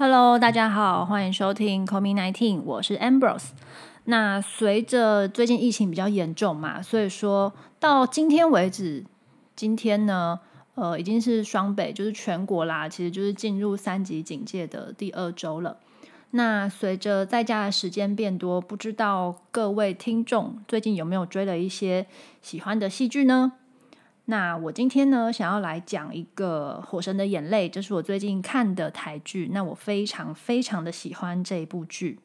Hello，大家好，欢迎收听 Call Me Nineteen，我是 Ambrose。那随着最近疫情比较严重嘛，所以说到今天为止，今天呢，呃，已经是双北，就是全国啦，其实就是进入三级警戒的第二周了。那随着在家的时间变多，不知道各位听众最近有没有追了一些喜欢的戏剧呢？那我今天呢，想要来讲一个《火神的眼泪》，这是我最近看的台剧。那我非常非常的喜欢这一部剧。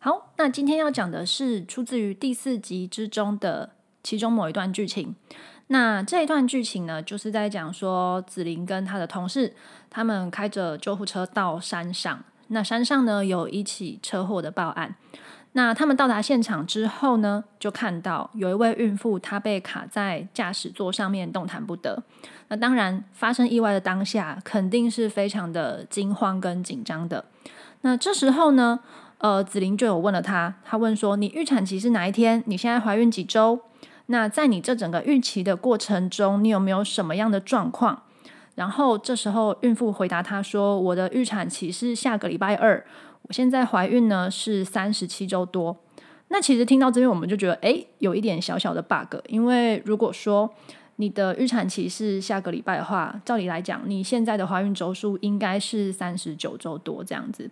好，那今天要讲的是出自于第四集之中的其中某一段剧情。那这一段剧情呢，就是在讲说子琳跟他的同事，他们开着救护车到山上。那山上呢，有一起车祸的报案。那他们到达现场之后呢，就看到有一位孕妇，她被卡在驾驶座上面，动弹不得。那当然，发生意外的当下，肯定是非常的惊慌跟紧张的。那这时候呢，呃，子琳就有问了她，她问说：“你预产期是哪一天？你现在怀孕几周？那在你这整个孕期的过程中，你有没有什么样的状况？”然后这时候孕妇回答她说：“我的预产期是下个礼拜二。”我现在怀孕呢是三十七周多，那其实听到这边我们就觉得，哎，有一点小小的 bug，因为如果说你的预产期是下个礼拜的话，照理来讲，你现在的怀孕周数应该是三十九周多这样子。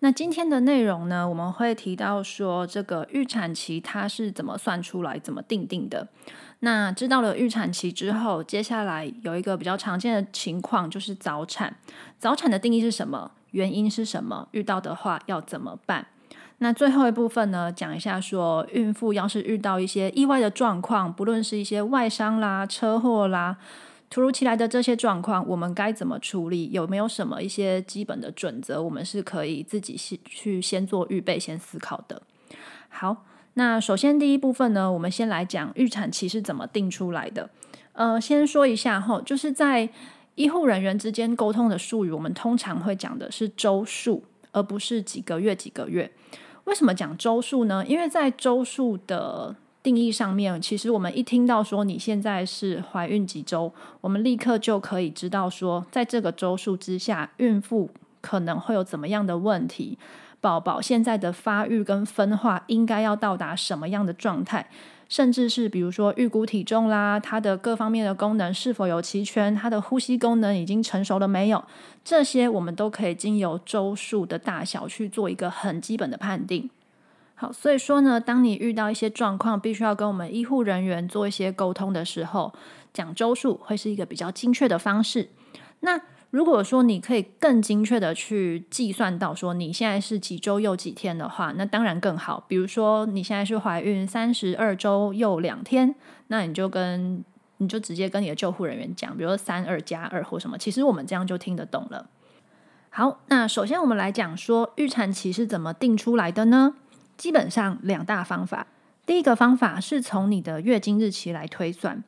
那今天的内容呢，我们会提到说这个预产期它是怎么算出来、怎么定定的。那知道了预产期之后，接下来有一个比较常见的情况就是早产。早产的定义是什么？原因是什么？遇到的话要怎么办？那最后一部分呢，讲一下说，孕妇要是遇到一些意外的状况，不论是一些外伤啦、车祸啦，突如其来的这些状况，我们该怎么处理？有没有什么一些基本的准则，我们是可以自己先去先做预备、先思考的？好。那首先第一部分呢，我们先来讲预产期是怎么定出来的。呃，先说一下哈，就是在医护人员之间沟通的术语，我们通常会讲的是周数，而不是几个月几个月。为什么讲周数呢？因为在周数的定义上面，其实我们一听到说你现在是怀孕几周，我们立刻就可以知道说，在这个周数之下，孕妇可能会有怎么样的问题。宝宝现在的发育跟分化应该要到达什么样的状态？甚至是比如说预估体重啦，它的各方面的功能是否有齐全？它的呼吸功能已经成熟了没有？这些我们都可以经由周数的大小去做一个很基本的判定。好，所以说呢，当你遇到一些状况，必须要跟我们医护人员做一些沟通的时候，讲周数会是一个比较精确的方式。那如果说你可以更精确的去计算到说你现在是几周又几天的话，那当然更好。比如说你现在是怀孕三十二周又两天，那你就跟你就直接跟你的救护人员讲，比如说三二加二或什么，其实我们这样就听得懂了。好，那首先我们来讲说预产期是怎么定出来的呢？基本上两大方法，第一个方法是从你的月经日期来推算。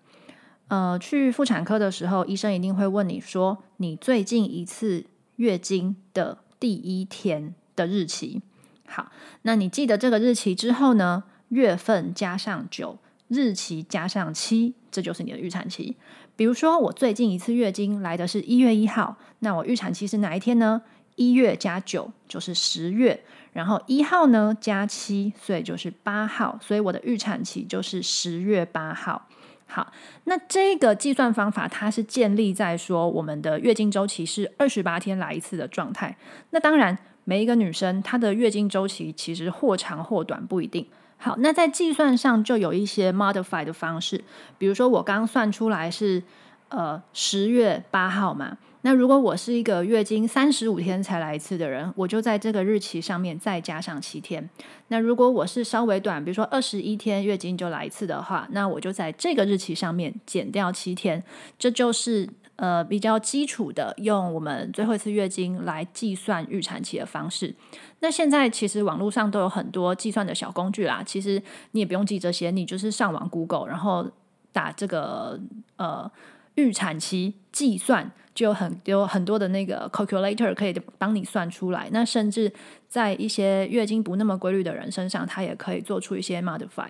呃，去妇产科的时候，医生一定会问你说，你最近一次月经的第一天的日期。好，那你记得这个日期之后呢，月份加上九，日期加上七，这就是你的预产期。比如说，我最近一次月经来的是一月一号，那我预产期是哪一天呢？一月加九就是十月，然后一号呢加七，所以就是八号，所以我的预产期就是十月八号。好，那这个计算方法它是建立在说我们的月经周期是二十八天来一次的状态。那当然，每一个女生她的月经周期其实或长或短不一定。好，那在计算上就有一些 modify 的方式，比如说我刚算出来是呃十月八号嘛。那如果我是一个月经三十五天才来一次的人，我就在这个日期上面再加上七天。那如果我是稍微短，比如说二十一天月经就来一次的话，那我就在这个日期上面减掉七天。这就是呃比较基础的用我们最后一次月经来计算预产期的方式。那现在其实网络上都有很多计算的小工具啦，其实你也不用记这些，你就是上网 Google，然后打这个呃预产期计算。就很有很多的那个 calculator 可以帮你算出来，那甚至在一些月经不那么规律的人身上，它也可以做出一些 modify。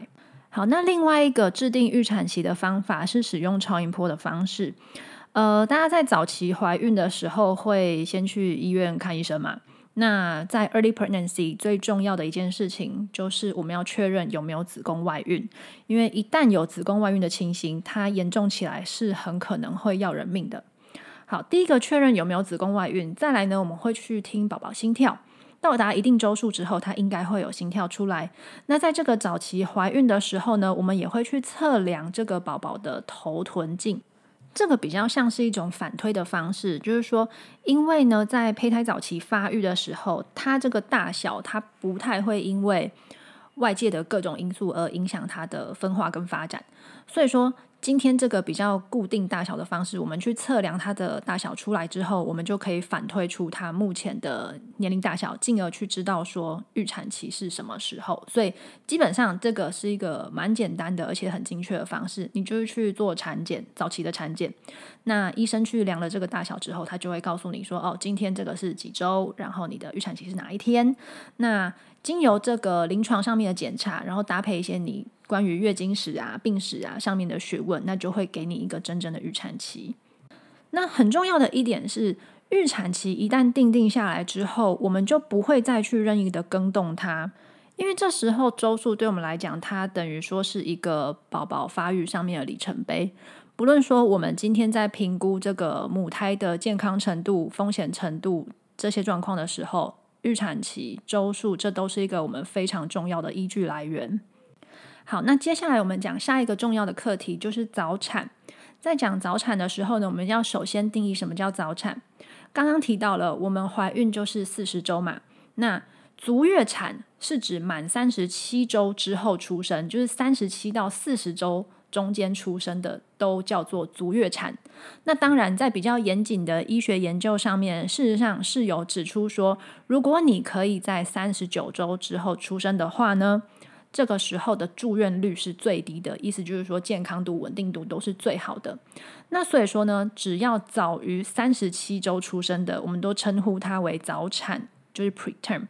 好，那另外一个制定预产期的方法是使用超音波的方式。呃，大家在早期怀孕的时候会先去医院看医生嘛？那在 early pregnancy 最重要的一件事情就是我们要确认有没有子宫外孕，因为一旦有子宫外孕的情形，它严重起来是很可能会要人命的。好，第一个确认有没有子宫外孕，再来呢，我们会去听宝宝心跳，到达一定周数之后，它应该会有心跳出来。那在这个早期怀孕的时候呢，我们也会去测量这个宝宝的头臀径。这个比较像是一种反推的方式，就是说，因为呢，在胚胎早期发育的时候，它这个大小它不太会因为外界的各种因素而影响它的分化跟发展，所以说。今天这个比较固定大小的方式，我们去测量它的大小出来之后，我们就可以反推出它目前的年龄大小，进而去知道说预产期是什么时候。所以基本上这个是一个蛮简单的，而且很精确的方式。你就是去做产检，早期的产检，那医生去量了这个大小之后，他就会告诉你说，哦，今天这个是几周，然后你的预产期是哪一天。那经由这个临床上面的检查，然后搭配一些你。关于月经史啊、病史啊上面的学问，那就会给你一个真正的预产期。那很重要的一点是，预产期一旦定定下来之后，我们就不会再去任意的更动它，因为这时候周数对我们来讲，它等于说是一个宝宝发育上面的里程碑。不论说我们今天在评估这个母胎的健康程度、风险程度这些状况的时候，预产期周数这都是一个我们非常重要的依据来源。好，那接下来我们讲下一个重要的课题，就是早产。在讲早产的时候呢，我们要首先定义什么叫早产。刚刚提到了，我们怀孕就是四十周嘛。那足月产是指满三十七周之后出生，就是三十七到四十周中间出生的，都叫做足月产。那当然，在比较严谨的医学研究上面，事实上是有指出说，如果你可以在三十九周之后出生的话呢？这个时候的住院率是最低的，意思就是说健康度、稳定度都是最好的。那所以说呢，只要早于三十七周出生的，我们都称呼它为早产，就是 preterm。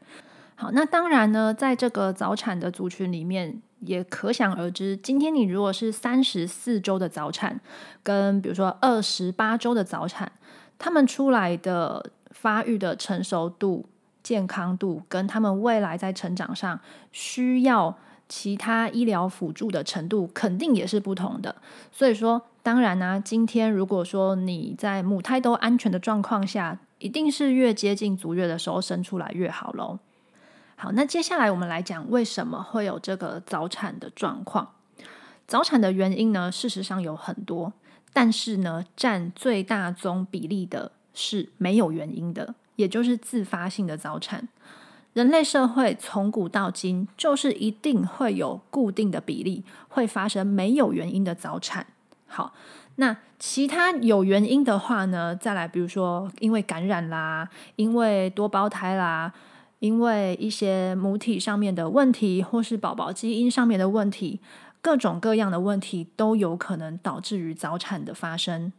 好，那当然呢，在这个早产的族群里面，也可想而知，今天你如果是三十四周的早产，跟比如说二十八周的早产，他们出来的发育的成熟度、健康度，跟他们未来在成长上需要。其他医疗辅助的程度肯定也是不同的，所以说，当然呢，今天如果说你在母胎都安全的状况下，一定是越接近足月的时候生出来越好喽。好，那接下来我们来讲为什么会有这个早产的状况。早产的原因呢，事实上有很多，但是呢，占最大宗比例的是没有原因的，也就是自发性的早产。人类社会从古到今，就是一定会有固定的比例会发生没有原因的早产。好，那其他有原因的话呢？再来，比如说因为感染啦，因为多胞胎啦，因为一些母体上面的问题，或是宝宝基因上面的问题，各种各样的问题都有可能导致于早产的发生。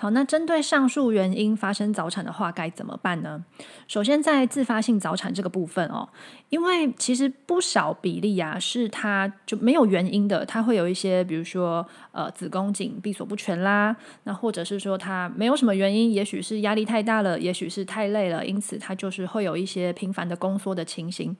好，那针对上述原因发生早产的话，该怎么办呢？首先，在自发性早产这个部分哦，因为其实不少比例啊，是它就没有原因的，它会有一些，比如说呃子宫颈闭锁不全啦，那或者是说它没有什么原因，也许是压力太大了，也许是太累了，因此它就是会有一些频繁的宫缩的情形。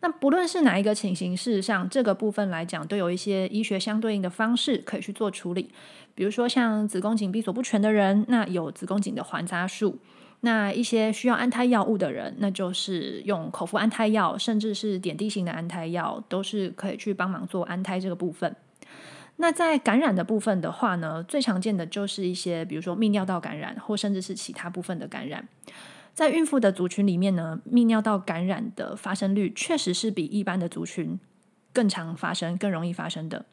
那不论是哪一个情形，事实上这个部分来讲，都有一些医学相对应的方式可以去做处理。比如说像子宫颈闭锁不全的人，那有子宫颈的环扎术；那一些需要安胎药物的人，那就是用口服安胎药，甚至是点滴型的安胎药，都是可以去帮忙做安胎这个部分。那在感染的部分的话呢，最常见的就是一些比如说泌尿道感染，或甚至是其他部分的感染。在孕妇的族群里面呢，泌尿道感染的发生率确实是比一般的族群更常发生、更容易发生的。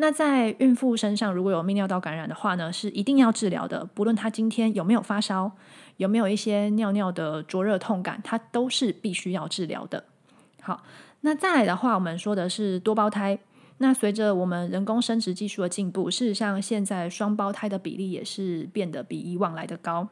那在孕妇身上如果有泌尿道感染的话呢，是一定要治疗的。不论她今天有没有发烧，有没有一些尿尿的灼热痛感，它都是必须要治疗的。好，那再来的话，我们说的是多胞胎。那随着我们人工生殖技术的进步，事实上现在双胞胎的比例也是变得比以往来的高。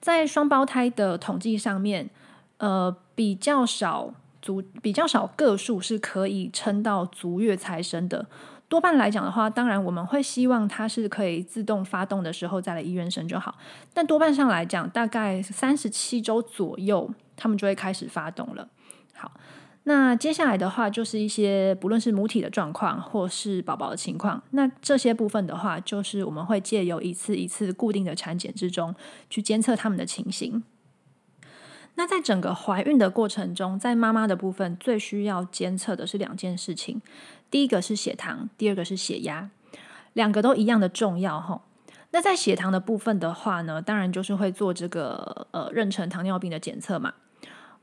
在双胞胎的统计上面，呃，比较少足比较少个数是可以撑到足月才生的。多半来讲的话，当然我们会希望它是可以自动发动的时候再来医院生就好。但多半上来讲，大概三十七周左右他们就会开始发动了。好，那接下来的话就是一些不论是母体的状况，或是宝宝的情况，那这些部分的话，就是我们会借由一次一次固定的产检之中去监测他们的情形。那在整个怀孕的过程中，在妈妈的部分最需要监测的是两件事情，第一个是血糖，第二个是血压，两个都一样的重要哈。那在血糖的部分的话呢，当然就是会做这个呃妊娠糖尿病的检测嘛。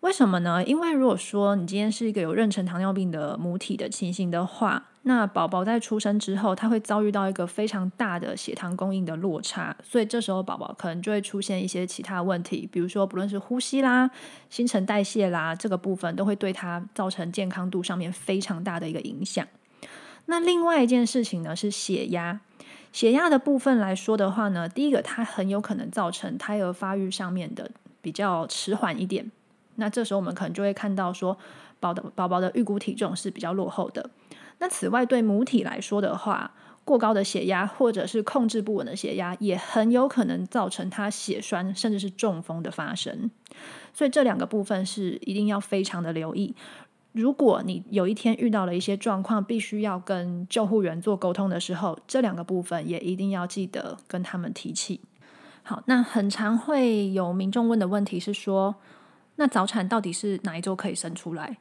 为什么呢？因为如果说你今天是一个有妊娠糖尿病的母体的情形的话，那宝宝在出生之后，他会遭遇到一个非常大的血糖供应的落差，所以这时候宝宝可能就会出现一些其他问题，比如说不论是呼吸啦、新陈代谢啦，这个部分都会对他造成健康度上面非常大的一个影响。那另外一件事情呢是血压，血压的部分来说的话呢，第一个它很有可能造成胎儿发育上面的比较迟缓一点。那这时候我们可能就会看到说，宝的宝宝的预估体重是比较落后的。那此外，对母体来说的话，过高的血压或者是控制不稳的血压，也很有可能造成它血栓甚至是中风的发生。所以这两个部分是一定要非常的留意。如果你有一天遇到了一些状况，必须要跟救护员做沟通的时候，这两个部分也一定要记得跟他们提起。好，那很常会有民众问的问题是说。那早产到底是哪一周可以生出来？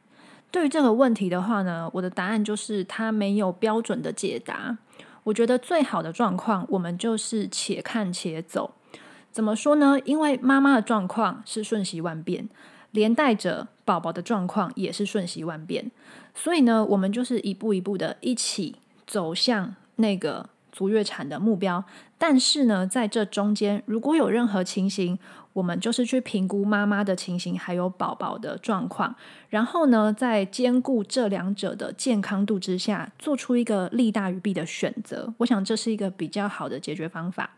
对于这个问题的话呢，我的答案就是它没有标准的解答。我觉得最好的状况，我们就是且看且走。怎么说呢？因为妈妈的状况是瞬息万变，连带着宝宝的状况也是瞬息万变，所以呢，我们就是一步一步的一起走向那个足月产的目标。但是呢，在这中间，如果有任何情形，我们就是去评估妈妈的情形，还有宝宝的状况，然后呢，在兼顾这两者的健康度之下，做出一个利大于弊的选择。我想这是一个比较好的解决方法。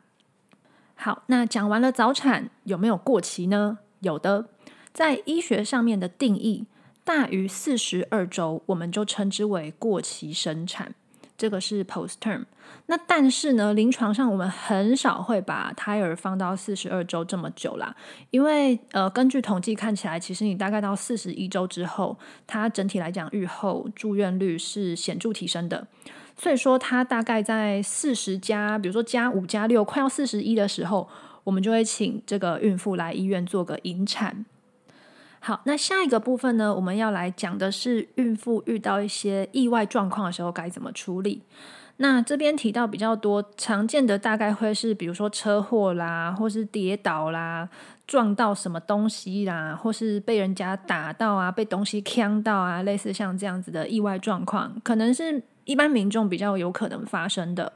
好，那讲完了早产有没有过期呢？有的，在医学上面的定义，大于四十二周，我们就称之为过期生产。这个是 post term，那但是呢，临床上我们很少会把胎儿放到四十二周这么久啦，因为呃，根据统计看起来，其实你大概到四十一周之后，它整体来讲愈后住院率是显著提升的，所以说它大概在四十加，比如说加五加六，快要四十一的时候，我们就会请这个孕妇来医院做个引产。好，那下一个部分呢，我们要来讲的是孕妇遇到一些意外状况的时候该怎么处理。那这边提到比较多常见的，大概会是比如说车祸啦，或是跌倒啦，撞到什么东西啦，或是被人家打到啊，被东西呛到啊，类似像这样子的意外状况，可能是一般民众比较有可能发生的。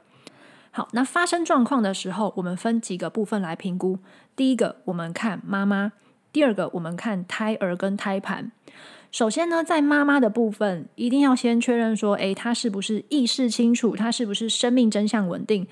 好，那发生状况的时候，我们分几个部分来评估。第一个，我们看妈妈。第二个，我们看胎儿跟胎盘。首先呢，在妈妈的部分，一定要先确认说，诶，她是不是意识清楚？她是不是生命真相稳定？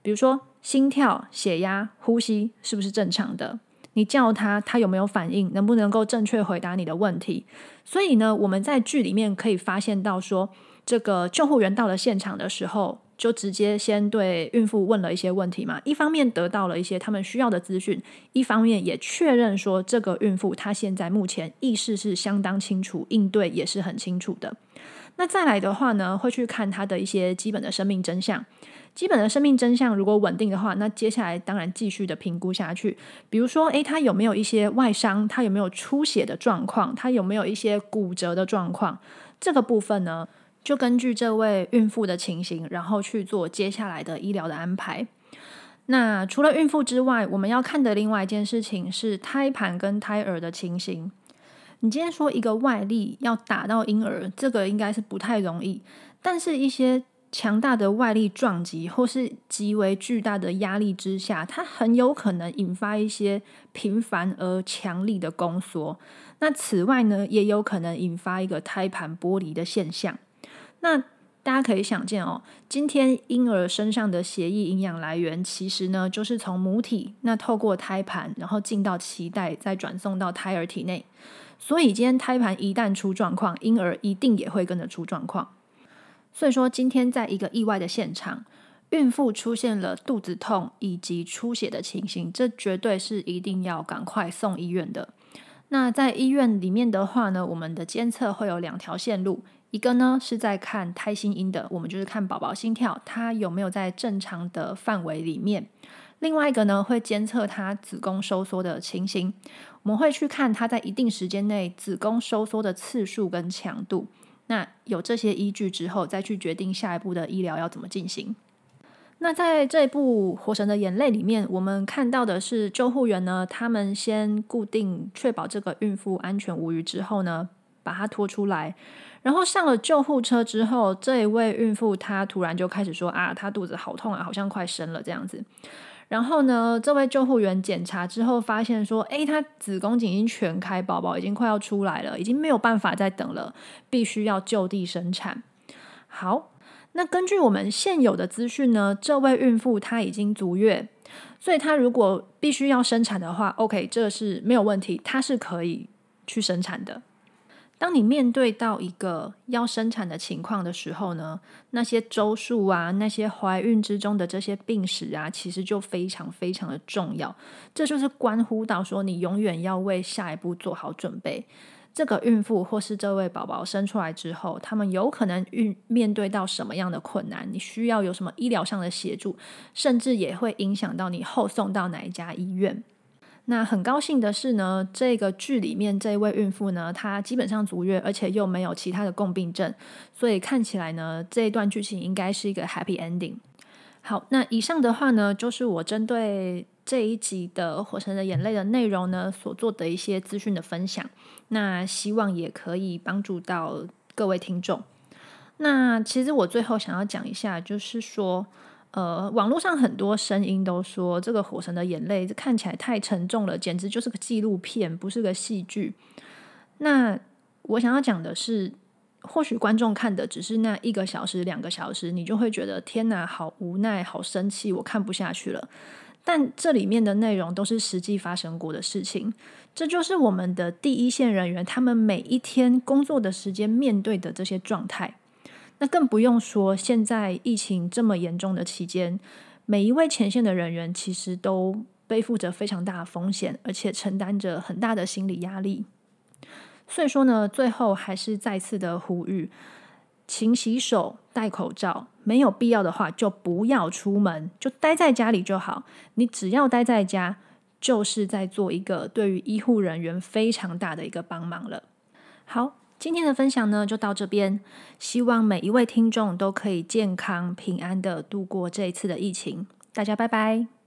比如说心跳、血压、呼吸是不是正常的？你叫她，她有没有反应？能不能够正确回答你的问题？所以呢，我们在剧里面可以发现到说，这个救护员到了现场的时候。就直接先对孕妇问了一些问题嘛，一方面得到了一些他们需要的资讯，一方面也确认说这个孕妇她现在目前意识是相当清楚，应对也是很清楚的。那再来的话呢，会去看她的一些基本的生命真相，基本的生命真相如果稳定的话，那接下来当然继续的评估下去，比如说，诶，她有没有一些外伤？她有没有出血的状况？她有没有一些骨折的状况？这个部分呢？就根据这位孕妇的情形，然后去做接下来的医疗的安排。那除了孕妇之外，我们要看的另外一件事情是胎盘跟胎儿的情形。你今天说一个外力要打到婴儿，这个应该是不太容易。但是，一些强大的外力撞击或是极为巨大的压力之下，它很有可能引发一些频繁而强力的宫缩。那此外呢，也有可能引发一个胎盘剥离的现象。那大家可以想见哦，今天婴儿身上的血液营养来源，其实呢就是从母体那透过胎盘，然后进到脐带，再转送到胎儿体内。所以今天胎盘一旦出状况，婴儿一定也会跟着出状况。所以说，今天在一个意外的现场，孕妇出现了肚子痛以及出血的情形，这绝对是一定要赶快送医院的。那在医院里面的话呢，我们的监测会有两条线路，一个呢是在看胎心音的，我们就是看宝宝心跳，它有没有在正常的范围里面；另外一个呢会监测它子宫收缩的情形，我们会去看它在一定时间内子宫收缩的次数跟强度。那有这些依据之后，再去决定下一步的医疗要怎么进行。那在这部《火神的眼泪》里面，我们看到的是救护员呢，他们先固定确保这个孕妇安全无虞之后呢，把她拖出来，然后上了救护车之后，这一位孕妇她突然就开始说啊，她肚子好痛啊，好像快生了这样子。然后呢，这位救护员检查之后发现说，诶，她子宫颈已经全开，宝宝已经快要出来了，已经没有办法再等了，必须要就地生产。好。那根据我们现有的资讯呢，这位孕妇她已经足月，所以她如果必须要生产的话，OK，这是没有问题，她是可以去生产的。当你面对到一个要生产的情况的时候呢，那些周数啊，那些怀孕之中的这些病史啊，其实就非常非常的重要，这就是关乎到说你永远要为下一步做好准备。这个孕妇或是这位宝宝生出来之后，他们有可能遇面对到什么样的困难？你需要有什么医疗上的协助，甚至也会影响到你后送到哪一家医院。那很高兴的是呢，这个剧里面这位孕妇呢，她基本上足月，而且又没有其他的共病症，所以看起来呢，这一段剧情应该是一个 happy ending。好，那以上的话呢，就是我针对。这一集的《火神的眼泪》的内容呢，所做的一些资讯的分享，那希望也可以帮助到各位听众。那其实我最后想要讲一下，就是说，呃，网络上很多声音都说这个《火神的眼泪》看起来太沉重了，简直就是个纪录片，不是个戏剧。那我想要讲的是，或许观众看的只是那一个小时、两个小时，你就会觉得天哪，好无奈，好生气，我看不下去了。但这里面的内容都是实际发生过的事情，这就是我们的第一线人员他们每一天工作的时间面对的这些状态。那更不用说现在疫情这么严重的期间，每一位前线的人员其实都背负着非常大的风险，而且承担着很大的心理压力。所以说呢，最后还是再次的呼吁。勤洗手，戴口罩，没有必要的话就不要出门，就待在家里就好。你只要待在家，就是在做一个对于医护人员非常大的一个帮忙了。好，今天的分享呢就到这边，希望每一位听众都可以健康平安的度过这一次的疫情。大家拜拜。